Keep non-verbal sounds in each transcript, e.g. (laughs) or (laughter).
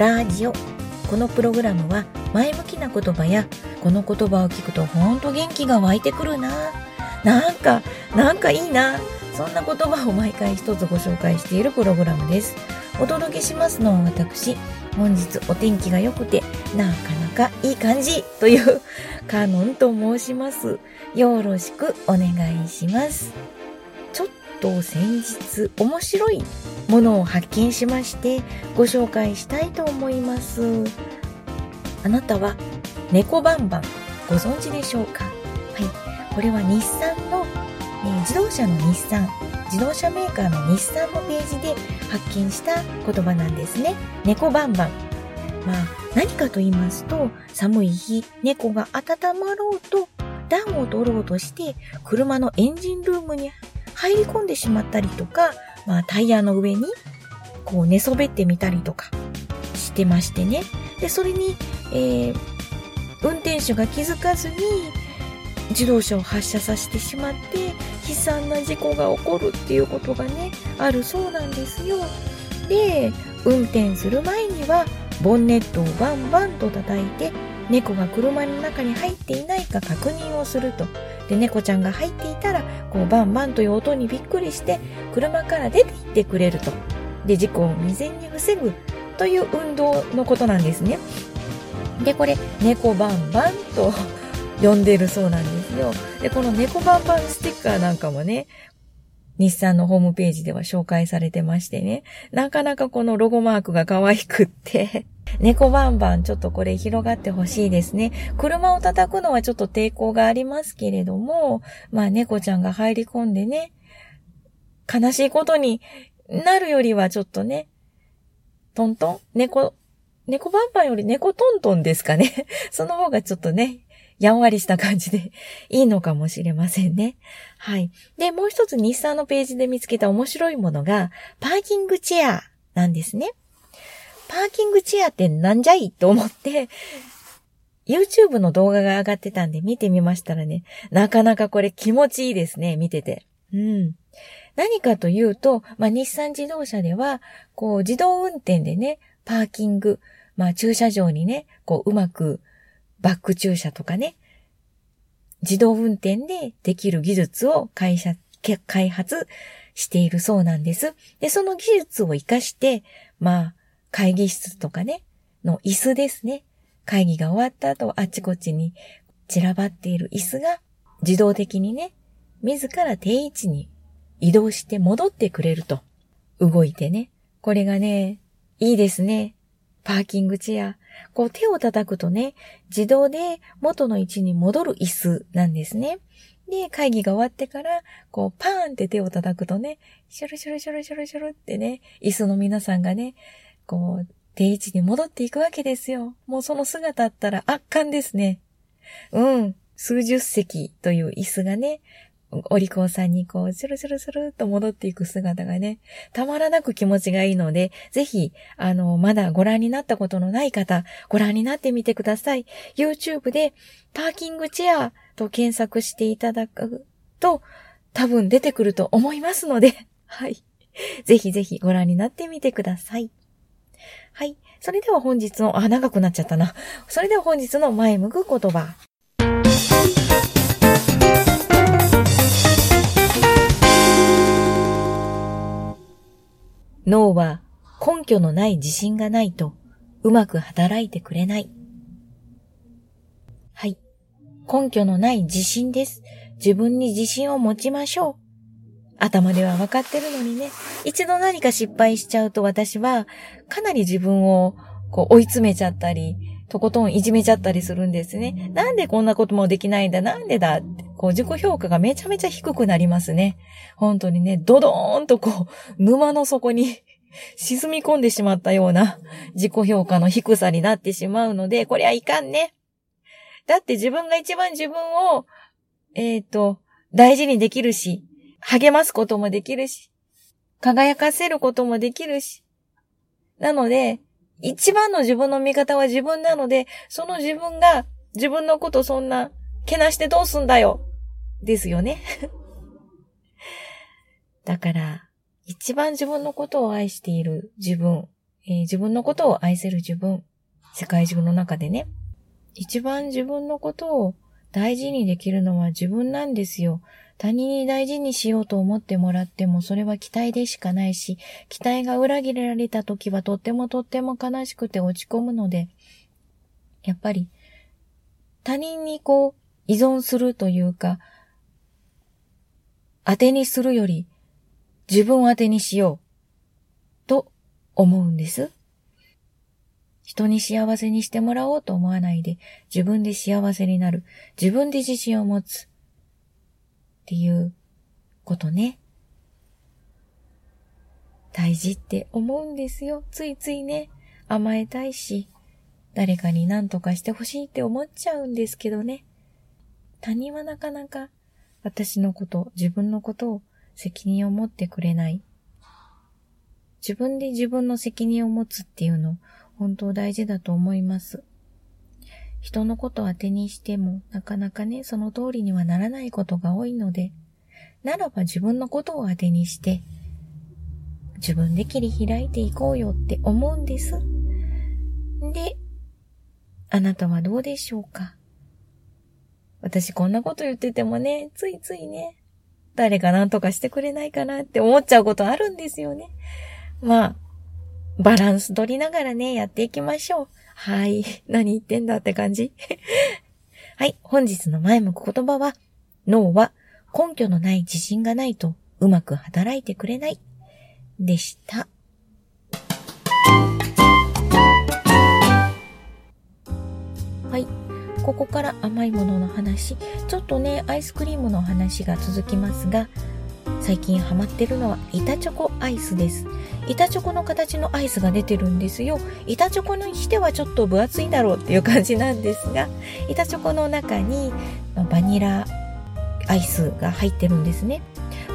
ラジオ。このプログラムは前向きな言葉やこの言葉を聞くとほんと元気が湧いてくるな。なんか、なんかいいな。そんな言葉を毎回一つご紹介しているプログラムです。お届けしますのは私、本日お天気が良くて、なかなかいい感じというカノンと申します。よろしくお願いします。と先日面白いものを発見しましてご紹介したいと思います。あなたは猫バンバンご存知でしょうか？はい。これは日産の、えー、自動車の日産自動車メーカーの日産のページで発見した言葉なんですね。猫バンバン。まあ、何かと言いますと、寒い日、猫が温まろうと、暖を取ろうとして、車のエンジンルームに入り込んでしまったりとか、まあ、タイヤの上に、こう寝そべってみたりとかしてましてね。で、それに、えー、運転手が気づかずに、自動車を発車させてしまって悲惨な事故が起こるっていうことがねあるそうなんですよで運転する前にはボンネットをバンバンと叩いて猫が車の中に入っていないか確認をするとで猫ちゃんが入っていたらこうバンバンという音にびっくりして車から出て行ってくれるとで事故を未然に防ぐという運動のことなんですねでこれ猫バンバンと呼んでるそうなんですよ。で、この猫バンバンステッカーなんかもね、日産のホームページでは紹介されてましてね、なかなかこのロゴマークが可愛くって (laughs) 猫バンバンちょっとこれ広がってほしいですね。車を叩くのはちょっと抵抗がありますけれども、まあ猫ちゃんが入り込んでね、悲しいことになるよりはちょっとね、トントン？猫、猫バンバンより猫トントンですかね。(laughs) その方がちょっとね、やんわりした感じで (laughs) いいのかもしれませんね。はい。で、もう一つ日産のページで見つけた面白いものが、パーキングチェアなんですね。パーキングチェアってなんじゃいと思って、YouTube の動画が上がってたんで見てみましたらね、なかなかこれ気持ちいいですね、見てて。うん。何かというと、まあ、日産自動車では、こう、自動運転でね、パーキング、まあ、駐車場にね、こう、うまくバック駐車とかね、自動運転でできる技術を会社、開発しているそうなんです。で、その技術を活かして、まあ、会議室とかね、の椅子ですね。会議が終わった後、あちこちに散らばっている椅子が自動的にね、自ら定位置に移動して戻ってくれると。動いてね。これがね、いいですね。パーキングチェア。こう手を叩くとね、自動で元の位置に戻る椅子なんですね。で、会議が終わってから、こうパーンって手を叩くとね、シュルシュルシュルシュルシュルってね、椅子の皆さんがね、こう、定位置に戻っていくわけですよ。もうその姿あったら圧巻ですね。うん。数十席という椅子がね、お利口さんにこう、スルスルスルっと戻っていく姿がね、たまらなく気持ちがいいので、ぜひ、あの、まだご覧になったことのない方、ご覧になってみてください。YouTube で、パーキングチェアと検索していただくと、多分出てくると思いますので、(laughs) はい。ぜひぜひご覧になってみてください。はい。それでは本日の、あ、長くなっちゃったな。それでは本日の前向く言葉。脳は根拠のない自信がないとうまく働いてくれない。はい。根拠のない自信です。自分に自信を持ちましょう。頭では分かってるのにね、一度何か失敗しちゃうと私はかなり自分をこう追い詰めちゃったり、とことんいじめちゃったりするんですね。なんでこんなこともできないんだなんでだって、こう自己評価がめちゃめちゃ低くなりますね。本当にね、ドドーンとこう、沼の底に沈み込んでしまったような自己評価の低さになってしまうので、こりゃいかんね。だって自分が一番自分を、えっ、ー、と、大事にできるし、励ますこともできるし、輝かせることもできるし。なので、一番の自分の味方は自分なので、その自分が自分のことそんな、けなしてどうすんだよ。ですよね。(laughs) だから、一番自分のことを愛している自分。えー、自分のことを愛せる自分、世界中の中でね、一番自分のことを大事にできるのは自分なんですよ。他人に大事にしようと思ってもらってもそれは期待でしかないし、期待が裏切られた時はとってもとっても悲しくて落ち込むので、やっぱり他人にこう依存するというか、当てにするより自分を当てにしようと思うんです。人に幸せにしてもらおうと思わないで自分で幸せになる。自分で自信を持つ。っていうことね。大事って思うんですよ。ついついね、甘えたいし、誰かに何とかしてほしいって思っちゃうんですけどね。他人はなかなか私のこと、自分のことを責任を持ってくれない。自分で自分の責任を持つっていうの、本当大事だと思います。人のことを当てにしても、なかなかね、その通りにはならないことが多いので、ならば自分のことを当てにして、自分で切り開いていこうよって思うんです。で、あなたはどうでしょうか？私こんなこと言っててもね、ついついね、誰か何とかしてくれないかなって思っちゃうことあるんですよね。まあ、バランス取りながらね、やっていきましょう。はい。何言ってんだって感じ (laughs) はい。本日の前向く言葉は、脳は根拠のない自信がないとうまく働いてくれない。でした。はい。ここから甘いものの話、ちょっとね、アイスクリームの話が続きますが、最近ハマってるのは板チョコアイスです。板チョコの形のアイスが出てるんですよ。板チョコにしてはちょっと分厚いだろうっていう感じなんですが、板チョコの中にバニラアイスが入ってるんですね。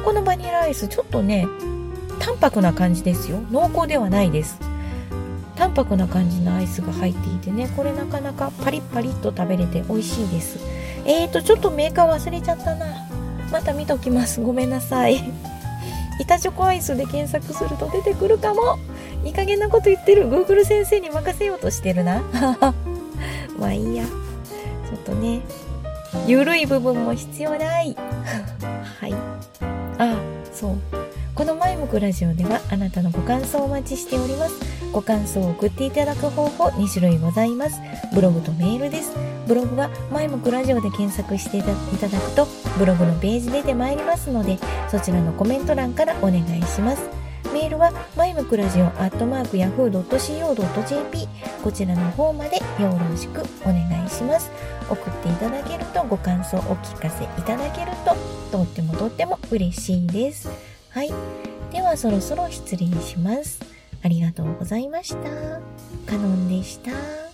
このバニラアイスちょっとね、淡白な感じですよ。濃厚ではないです。淡白な感じのアイスが入っていてね、これなかなかパリッパリッと食べれて美味しいです。えーと、ちょっとメーカー忘れちゃったな。また見ときます。ごめんなさい。(laughs) 板チョコアイスで検索すると出てくるかもいい加減なこと言ってる Google 先生に任せようとしてるな (laughs) まあいいやちょっとねゆるい部分も必要ない (laughs) はいあそうこの前向くラジオではあなたのご感想をお待ちしております。ご感想を送っていただく方法2種類ございます。ブログとメールです。ブログは前向くラジオで検索していただくとブログのページ出てまいりますのでそちらのコメント欄からお願いします。メールは、マイムクラジオアットマークヤフー .co.jp こちらの方までよろしくお願いします。送っていただけるとご感想をお聞かせいただけるととってもとっても嬉しいです。はい。ではそろそろ失礼します。ありがとうございました。カノンでした。